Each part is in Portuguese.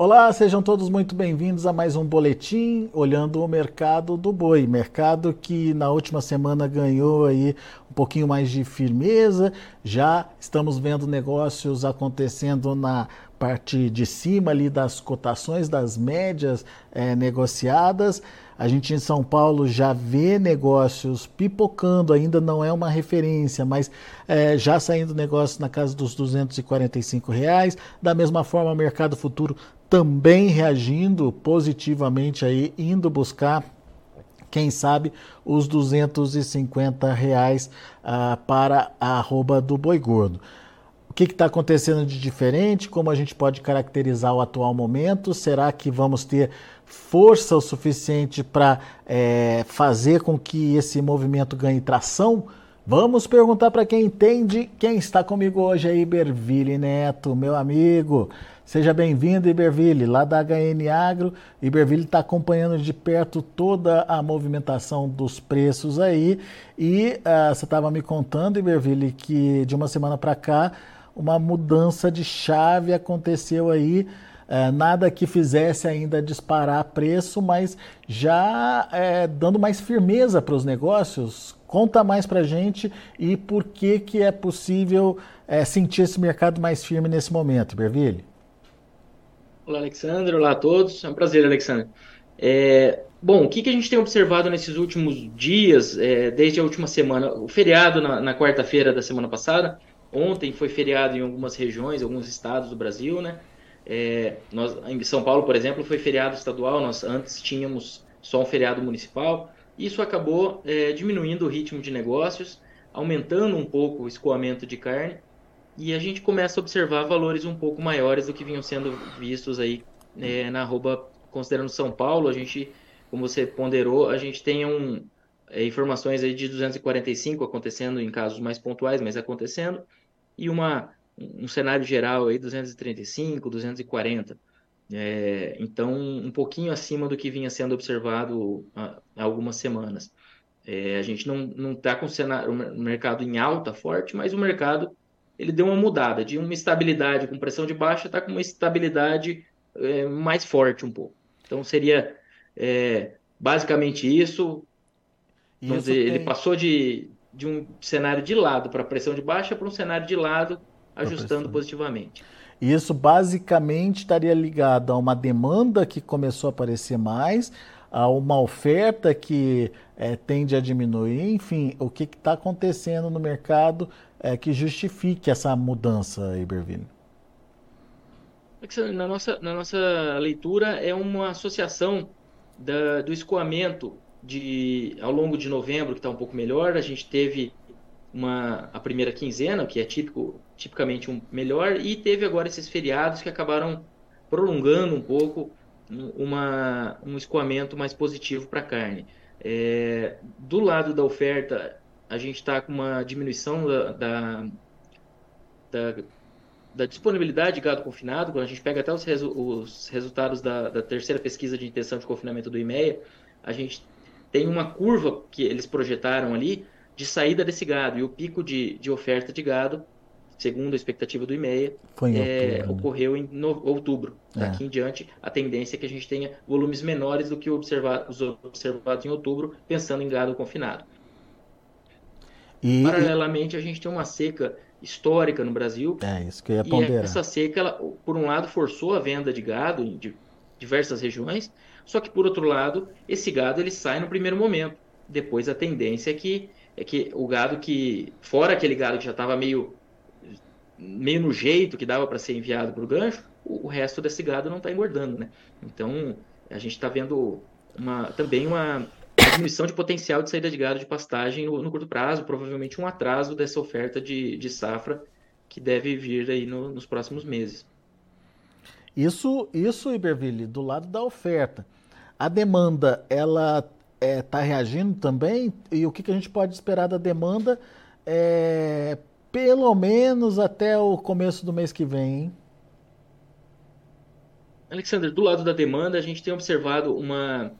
Olá, sejam todos muito bem-vindos a mais um boletim olhando o mercado do boi, mercado que na última semana ganhou aí um pouquinho mais de firmeza. Já estamos vendo negócios acontecendo na parte de cima ali das cotações das médias é, negociadas. A gente em São Paulo já vê negócios pipocando, ainda não é uma referência, mas é, já saindo negócios na casa dos 245 reais. Da mesma forma, o mercado futuro também reagindo positivamente aí, indo buscar quem sabe os 250 reais ah, para a arroba do boi gordo. Que está acontecendo de diferente? Como a gente pode caracterizar o atual momento? Será que vamos ter força o suficiente para é, fazer com que esse movimento ganhe tração? Vamos perguntar para quem entende. Quem está comigo hoje é Iberville Neto, meu amigo. Seja bem-vindo, Iberville, lá da HN Agro. Iberville está acompanhando de perto toda a movimentação dos preços aí. E uh, você estava me contando, Iberville, que de uma semana para cá uma mudança de chave aconteceu aí. Uh, nada que fizesse ainda disparar preço, mas já é, dando mais firmeza para os negócios. Conta mais para gente e por que, que é possível é, sentir esse mercado mais firme nesse momento, Iberville. Olá, Alexandre. Olá a todos. É um prazer, Alexandre. É, bom, o que, que a gente tem observado nesses últimos dias, é, desde a última semana? O feriado na, na quarta-feira da semana passada, ontem foi feriado em algumas regiões, alguns estados do Brasil, né? É, nós, em São Paulo, por exemplo, foi feriado estadual, nós antes tínhamos só um feriado municipal. Isso acabou é, diminuindo o ritmo de negócios, aumentando um pouco o escoamento de carne e a gente começa a observar valores um pouco maiores do que vinham sendo vistos aí é, na arroba, considerando São Paulo, a gente, como você ponderou, a gente tem um, informações aí de 245 acontecendo em casos mais pontuais, mas acontecendo, e uma, um cenário geral aí 235, 240. É, então, um pouquinho acima do que vinha sendo observado há, há algumas semanas. É, a gente não está com o, cenário, o mercado em alta forte, mas o mercado ele deu uma mudada de uma estabilidade com pressão de baixa está com uma estabilidade é, mais forte um pouco. Então seria é, basicamente isso. Isso dizer, tem... Ele passou de, de um cenário de lado para pressão de baixa para um cenário de lado, ajustando positivamente. Isso basicamente estaria ligado a uma demanda que começou a aparecer mais, a uma oferta que é, tende a diminuir, enfim, o que está acontecendo no mercado é, que justifique essa mudança, Iberville? Na nossa, na nossa leitura, é uma associação da, do escoamento de, ao longo de novembro, que está um pouco melhor. A gente teve uma, a primeira quinzena, que é típico, tipicamente um melhor, e teve agora esses feriados que acabaram prolongando um pouco uma, um escoamento mais positivo para a carne. É, do lado da oferta, a gente está com uma diminuição da, da, da, da, disponibilidade de gado confinado. Quando a gente pega até os, resu os resultados da, da, terceira pesquisa de intenção de confinamento do IMEA, a gente tem uma curva que eles projetaram ali de saída desse gado. E o pico de, de oferta de gado segundo a expectativa do IMEA, Foi em é, outubro, né? ocorreu em no- outubro. É. Daqui em diante, a tendência é que a gente tenha volumes menores do que observa- os observados em outubro, pensando em gado confinado. E, Paralelamente, a gente tem uma seca histórica no Brasil, é isso que eu ia e ponderar. essa seca, ela, por um lado, forçou a venda de gado em di- diversas regiões, só que, por outro lado, esse gado ele sai no primeiro momento. Depois, a tendência é que, é que o gado que, fora aquele gado que já estava meio, meio no jeito, que dava para ser enviado para o gancho, o, resto desse gado não está engordando, né? Então, a gente está vendo uma, também uma diminuição de potencial de saída de gado de pastagem no, no curto prazo, provavelmente um atraso dessa oferta de, de safra que deve vir aí no- nos próximos meses. Isso, isso, Iberville, do lado da oferta. A demanda, ela está reagindo também? E o que, que a gente pode esperar da demanda é, pelo menos até o começo do mês que vem, hein? Alexander, do lado da demanda, a gente tem observado uma,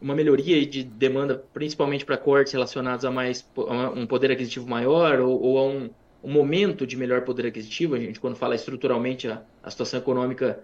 uma melhoria de demanda, principalmente para cortes relacionados a mais a um poder aquisitivo maior ou, ou a um, um momento de melhor poder aquisitivo. A gente, quando fala estruturalmente, a, a situação econômica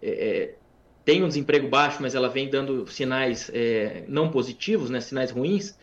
é, é, tem um desemprego baixo, mas ela vem dando sinais é, não positivos, né, sinais ruins.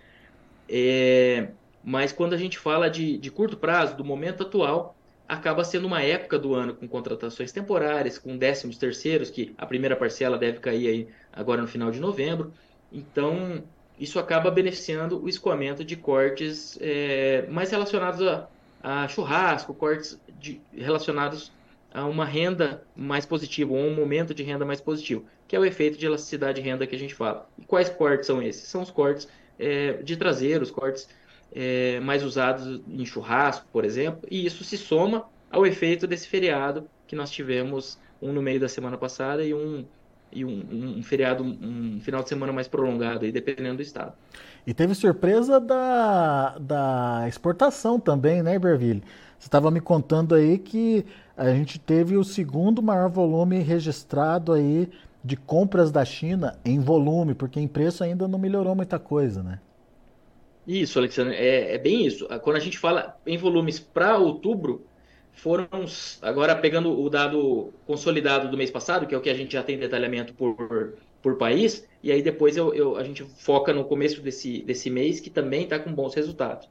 É, mas quando a gente fala de, de curto prazo, do momento atual, acaba sendo uma época do ano com contratações temporárias, com décimos terceiros, que a primeira parcela deve cair aí agora no final de novembro. Então, isso acaba beneficiando o escoamento de cortes é, mais relacionados a, a churrasco, cortes de- relacionados a uma renda mais positiva, ou um momento de renda mais positivo, que é o efeito de elasticidade de renda que a gente fala. E quais cortes são esses? São os cortes é, de traseiros, cortes é, mais usados em churrasco, por exemplo, e isso se soma ao efeito desse feriado que nós tivemos um no meio da semana passada e um, e um, um feriado, um final de semana mais prolongado, aí, dependendo do estado. E teve surpresa da, da exportação também, né, Iberville? Você estava me contando aí que a gente teve o segundo maior volume registrado aí de compras da China em volume, porque em preço ainda não melhorou muita coisa, né? Isso, Alexandre, é, é bem isso. Quando a gente fala em volumes para outubro, foram, agora pegando o dado consolidado do mês passado, que é o que a gente já tem detalhamento por, por país, e aí depois eu, eu- a gente foca no começo desse, desse mês, que também está com bons resultados.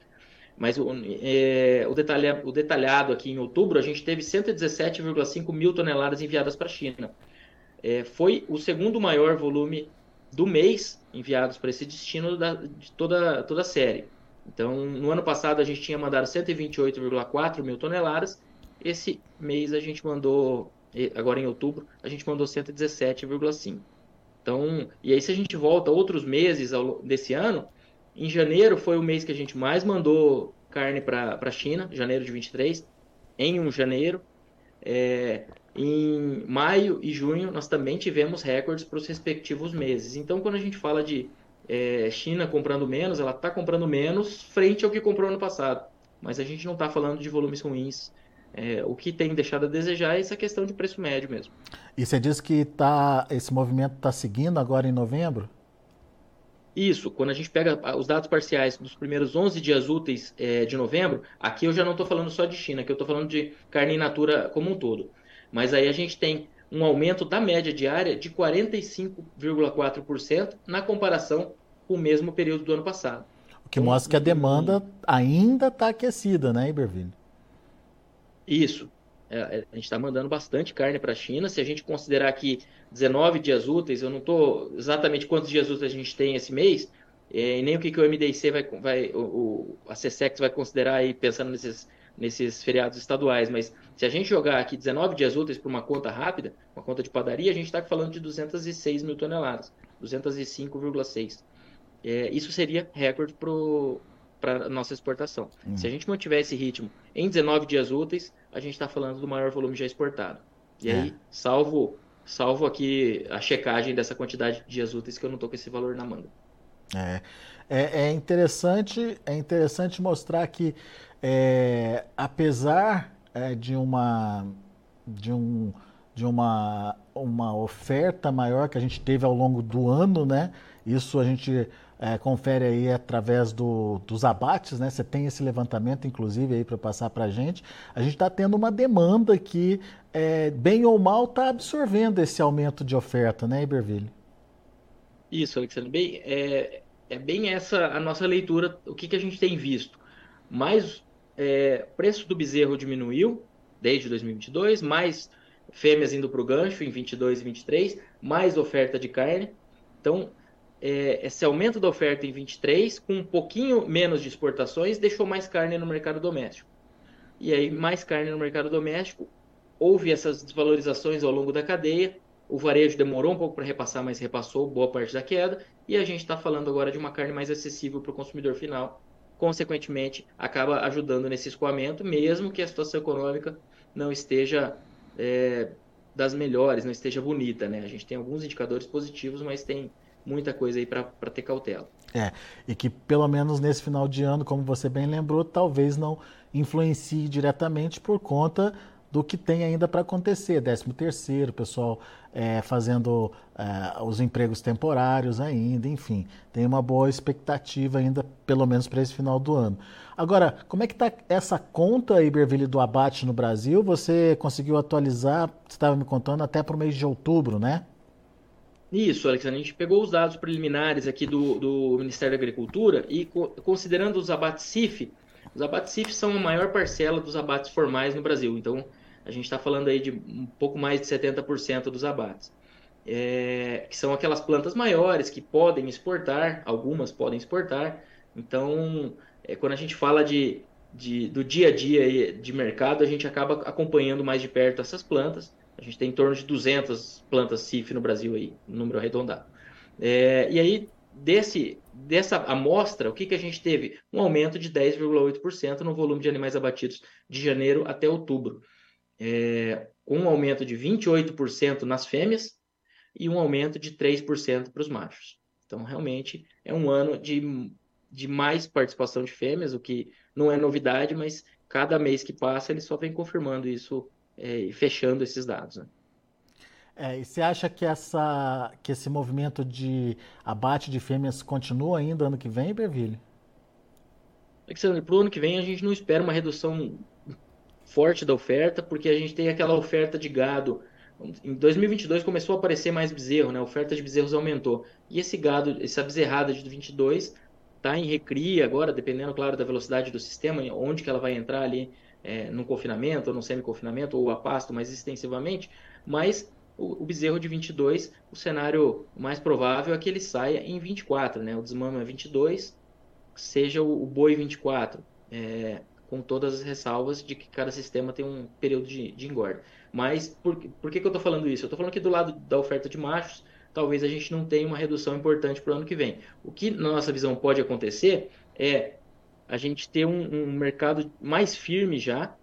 Mas o, é, o, o detalhado aqui em outubro, a gente teve 117,5 mil toneladas enviadas para a China. É, foi o segundo maior volume do mês enviados para esse destino da, de toda, toda a série. Então, no ano passado a gente tinha mandado 128,4 mil toneladas. Esse mês a gente mandou, agora em outubro, a gente mandou 117,5. Então, e aí se a gente volta outros meses ao, desse ano, em janeiro foi o mês que a gente mais mandou carne para a China, janeiro de 23, em um janeiro. É, em maio e junho, nós também tivemos recordes para os respectivos meses. Então, quando a gente fala de é, China comprando menos, ela está comprando menos frente ao que comprou ano passado. Mas a gente não está falando de volumes ruins. É, o que tem deixado a desejar é essa questão de preço médio mesmo. E você disse que tá, esse movimento está seguindo agora em novembro? Isso, quando a gente pega os dados parciais dos primeiros 11 dias úteis é, de novembro, aqui eu já não estou falando só de China, aqui eu estou falando de carne in natura como um todo. Mas aí a gente tem um aumento da média diária de 45,4% na comparação com o mesmo período do ano passado. O que mostra que a demanda ainda está aquecida, né, Iberville? Isso. É, é, a gente está mandando bastante carne para a China. Se a gente considerar que 19 dias úteis, eu não estou exatamente quantos dias úteis a gente tem esse mês, é, e nem o que, que o MDIC vai, vai o, a CSEX vai considerar aí pensando nesses, nesses feriados estaduais. Mas se a gente jogar aqui 19 dias úteis para uma conta rápida, uma conta de padaria, a gente está falando de 206 mil toneladas, 205,6. É, isso seria recorde para a nossa exportação. Se a gente mantiver esse ritmo em 19 dias úteis, a gente está falando do maior volume já exportado. E É. aí, salvo, salvo aqui a checagem dessa quantidade de dias úteis, que eu não estou com esse valor na manga. É, é, é interessante, é interessante mostrar que, é, apesar é, de uma de um de uma, uma oferta maior que a gente teve ao longo do ano, né? Isso a gente é, confere aí através do, dos abates, né? Você tem esse levantamento, inclusive, aí para passar para a gente. A gente está tendo uma demanda que, é, bem ou mal, está absorvendo esse aumento de oferta, né, Iberville? Isso, Alexandre. Bem, é, é bem essa a nossa leitura, o que, que a gente tem visto. Mais é, preço do bezerro diminuiu desde 2022, mais fêmeas indo para o gancho em 22 e 23, mais oferta de carne. Então, é, esse aumento da oferta em 23, com um pouquinho menos de exportações, deixou mais carne no mercado doméstico. E aí, mais carne no mercado doméstico, houve essas desvalorizações ao longo da cadeia, o varejo demorou um pouco para repassar, mas repassou boa parte da queda, e a gente está falando agora de uma carne mais acessível para o consumidor final, consequentemente, acaba ajudando nesse escoamento, mesmo que a situação econômica não esteja é, das melhores, não esteja bonita, né? A gente tem alguns indicadores positivos, mas tem muita coisa aí para ter cautela. É, e que pelo menos nesse final de ano, como você bem lembrou, talvez não influencie diretamente por conta do que tem ainda para acontecer. 13 terceiro, pessoal é, fazendo é, os empregos temporários ainda, enfim. Tem uma boa expectativa ainda, pelo menos para esse final do ano. Agora, como é que está essa conta, Iberville, do abate no Brasil? Você conseguiu atualizar, você estava me contando, até para o mês de outubro, né? Isso, Alexandre, a gente pegou os dados preliminares aqui do, do Ministério da Agricultura e considerando os abates CIF, os abates CIF são a maior parcela dos abates formais no Brasil. Então, a gente está falando aí de um pouco mais de 70% dos abates. É, que são aquelas plantas maiores que podem exportar, algumas podem exportar. Então, é, quando a gente fala de, de, do dia a dia de mercado, a gente acaba acompanhando mais de perto essas plantas. A gente tem em torno de 200 plantas CIF no Brasil aí, número arredondado. É, e aí, desse, dessa amostra, o que, que a gente teve? Um aumento de 10,8% no volume de animais abatidos de janeiro até outubro. É, um aumento de 28% nas fêmeas e um aumento de 3% para os machos. Então, realmente, é um ano de, de mais participação de fêmeas, o que não é novidade, mas cada mês que passa ele só vem confirmando isso é, e fechando esses dados. Né? É, e você acha que, essa, que esse movimento de abate de fêmeas continua ainda ano que vem, Berville? Alexandre, para o ano que vem a gente não espera uma redução forte da oferta, porque a gente tem aquela oferta de gado. Em 2022 começou a aparecer mais bezerro, né? A oferta de bezerros aumentou. E esse gado, essa bezerrada de 22 está em recria agora, dependendo, claro, da velocidade do sistema, onde que ela vai entrar ali é, no confinamento, ou no semi-confinamento, ou a pasto mais extensivamente, mas o, o, bezerro de 22, o cenário mais provável é que ele saia em 24, né? O desmame é 22, seja o, o boi 24, é, com todas as ressalvas de que cada sistema tem um período de, de engorda. Mas por, por que, que eu estou falando isso? Eu estou falando que do lado da oferta de machos, talvez a gente não tenha uma redução importante para o ano que vem. O que, na nossa visão, pode acontecer é a gente ter um, um mercado mais firme já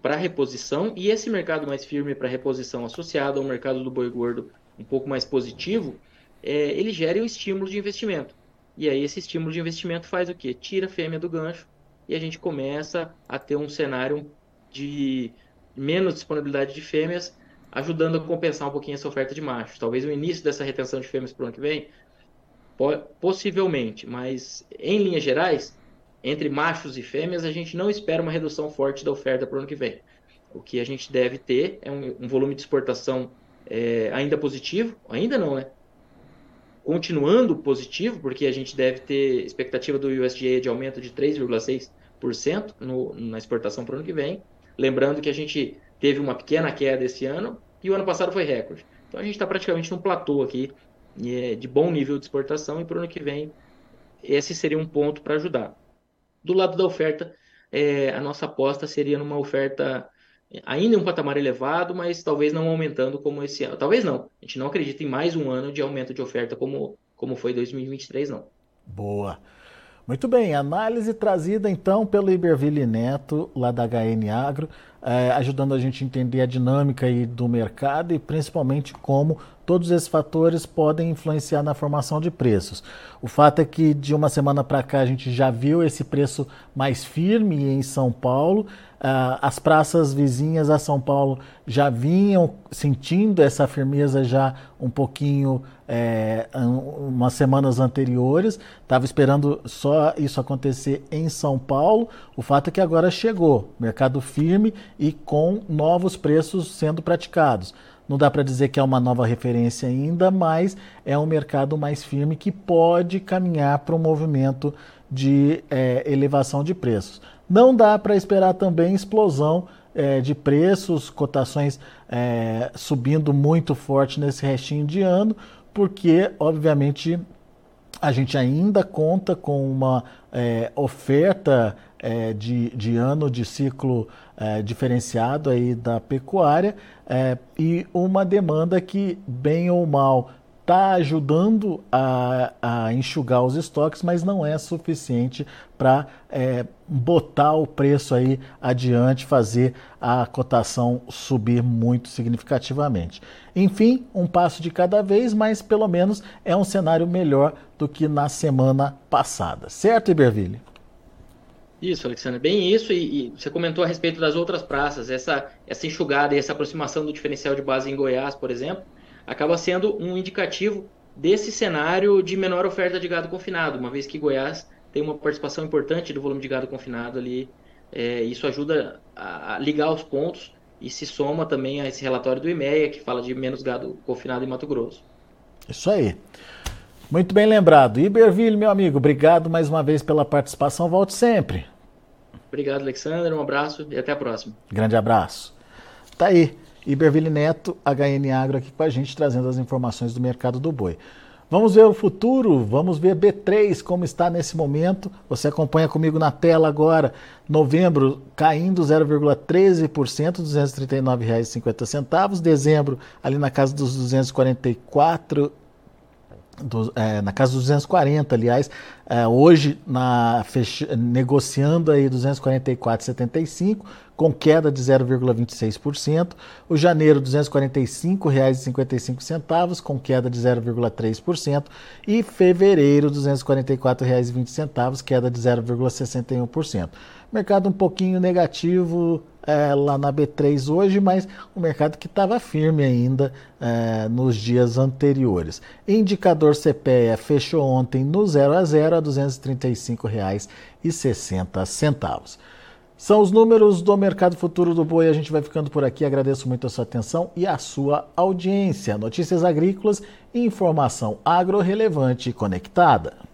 para reposição e esse mercado mais firme para reposição associado ao mercado do boi gordo um pouco mais positivo, é, ele gera um estímulo de investimento. E aí esse estímulo de investimento faz o quê? Tira a fêmea do gancho e a gente começa a ter um cenário de menos disponibilidade de fêmeas, ajudando a compensar um pouquinho essa oferta de machos. Talvez o início dessa retenção de fêmeas para o ano que vem, possivelmente, mas em linhas gerais, entre machos e fêmeas, a gente não espera uma redução forte da oferta para o ano que vem. O que a gente deve ter é um, um volume de exportação é, ainda positivo, ainda não, né? Continuando positivo, porque a gente deve ter expectativa do USDA de aumento de 3,6% na exportação para o ano que vem. Lembrando que a gente teve uma pequena queda esse ano e o ano passado foi recorde. Então a gente está praticamente num platô aqui é, de bom nível de exportação e para o ano que vem esse seria um ponto para ajudar. Do lado da oferta, é, a nossa aposta seria numa oferta ainda em um patamar elevado, mas talvez não aumentando como esse ano. Talvez não. A gente não acredita em mais um ano de aumento de oferta como, como foi 2023, não. Boa. Muito bem, análise trazida então pelo Iberville Neto, lá da HN Agro. É, ajudando a gente a entender a dinâmica aí do mercado e principalmente como todos esses fatores podem influenciar na formação de preços. O fato é que de uma semana para cá a gente já viu esse preço mais firme em São Paulo. Uh, as praças vizinhas a São Paulo já vinham sentindo essa firmeza já um pouquinho é, umas semanas anteriores. Estava esperando só isso acontecer em São Paulo. O fato é que agora chegou, mercado firme e com novos preços sendo praticados. Não dá para dizer que é uma nova referência ainda, mas é um mercado mais firme que pode caminhar para um movimento de é, elevação de preços. Não dá para esperar também explosão é, de preços, cotações é, subindo muito forte nesse restinho de ano, porque, obviamente, a gente ainda conta com uma é, oferta é, de, de ano de ciclo é, diferenciado aí da pecuária é, e uma demanda que, bem ou mal, está ajudando a, a, enxugar os estoques, mas não é suficiente para é, botar o preço aí adiante, fazer a cotação subir muito significativamente. Enfim, um passo de cada vez, mas pelo menos é um cenário melhor do que na semana passada. Certo, Iberville? Isso, Alexandre, bem isso, e, e, você comentou a respeito das outras praças, essa, essa enxugada e essa aproximação do diferencial de base em Goiás, por exemplo, acaba sendo um indicativo desse cenário de menor oferta de gado confinado, uma vez que Goiás tem uma participação importante do volume de gado confinado ali. É, isso ajuda a, a, ligar os pontos e se soma também a esse relatório do IMEA, que fala de menos gado confinado em Mato Grosso. Isso aí. Muito bem lembrado. Iberville, meu amigo, obrigado mais uma vez pela participação. Volte sempre. Obrigado, Alexandre. Um abraço e até a próxima. Grande abraço. Tá aí. Iberville Neto, HN Agro aqui com a gente, trazendo as informações do mercado do boi. Vamos ver o futuro, vamos ver B3 como está nesse momento. Você acompanha comigo na tela agora. Novembro caindo 0,13%, R$ 239,50. Dezembro ali na casa dos 244 do, é, na casa dos 240, aliás, é, hoje na, fecha, negociando aí 244,75 com queda de 0,26%. O janeiro, R$ 245,55, com queda de 0,3%. E fevereiro, R$ 244,20, queda de 0,61%. Mercado um pouquinho negativo é, lá na B3 hoje, mas o mercado que estava firme ainda é, nos dias anteriores. Indicador CPE fechou ontem no 0 a 0 a R$ 235,60. São os números do mercado futuro do boi. A gente vai ficando por aqui. Agradeço muito a sua atenção e a sua audiência. Notícias agrícolas informação agro-relevante e conectada.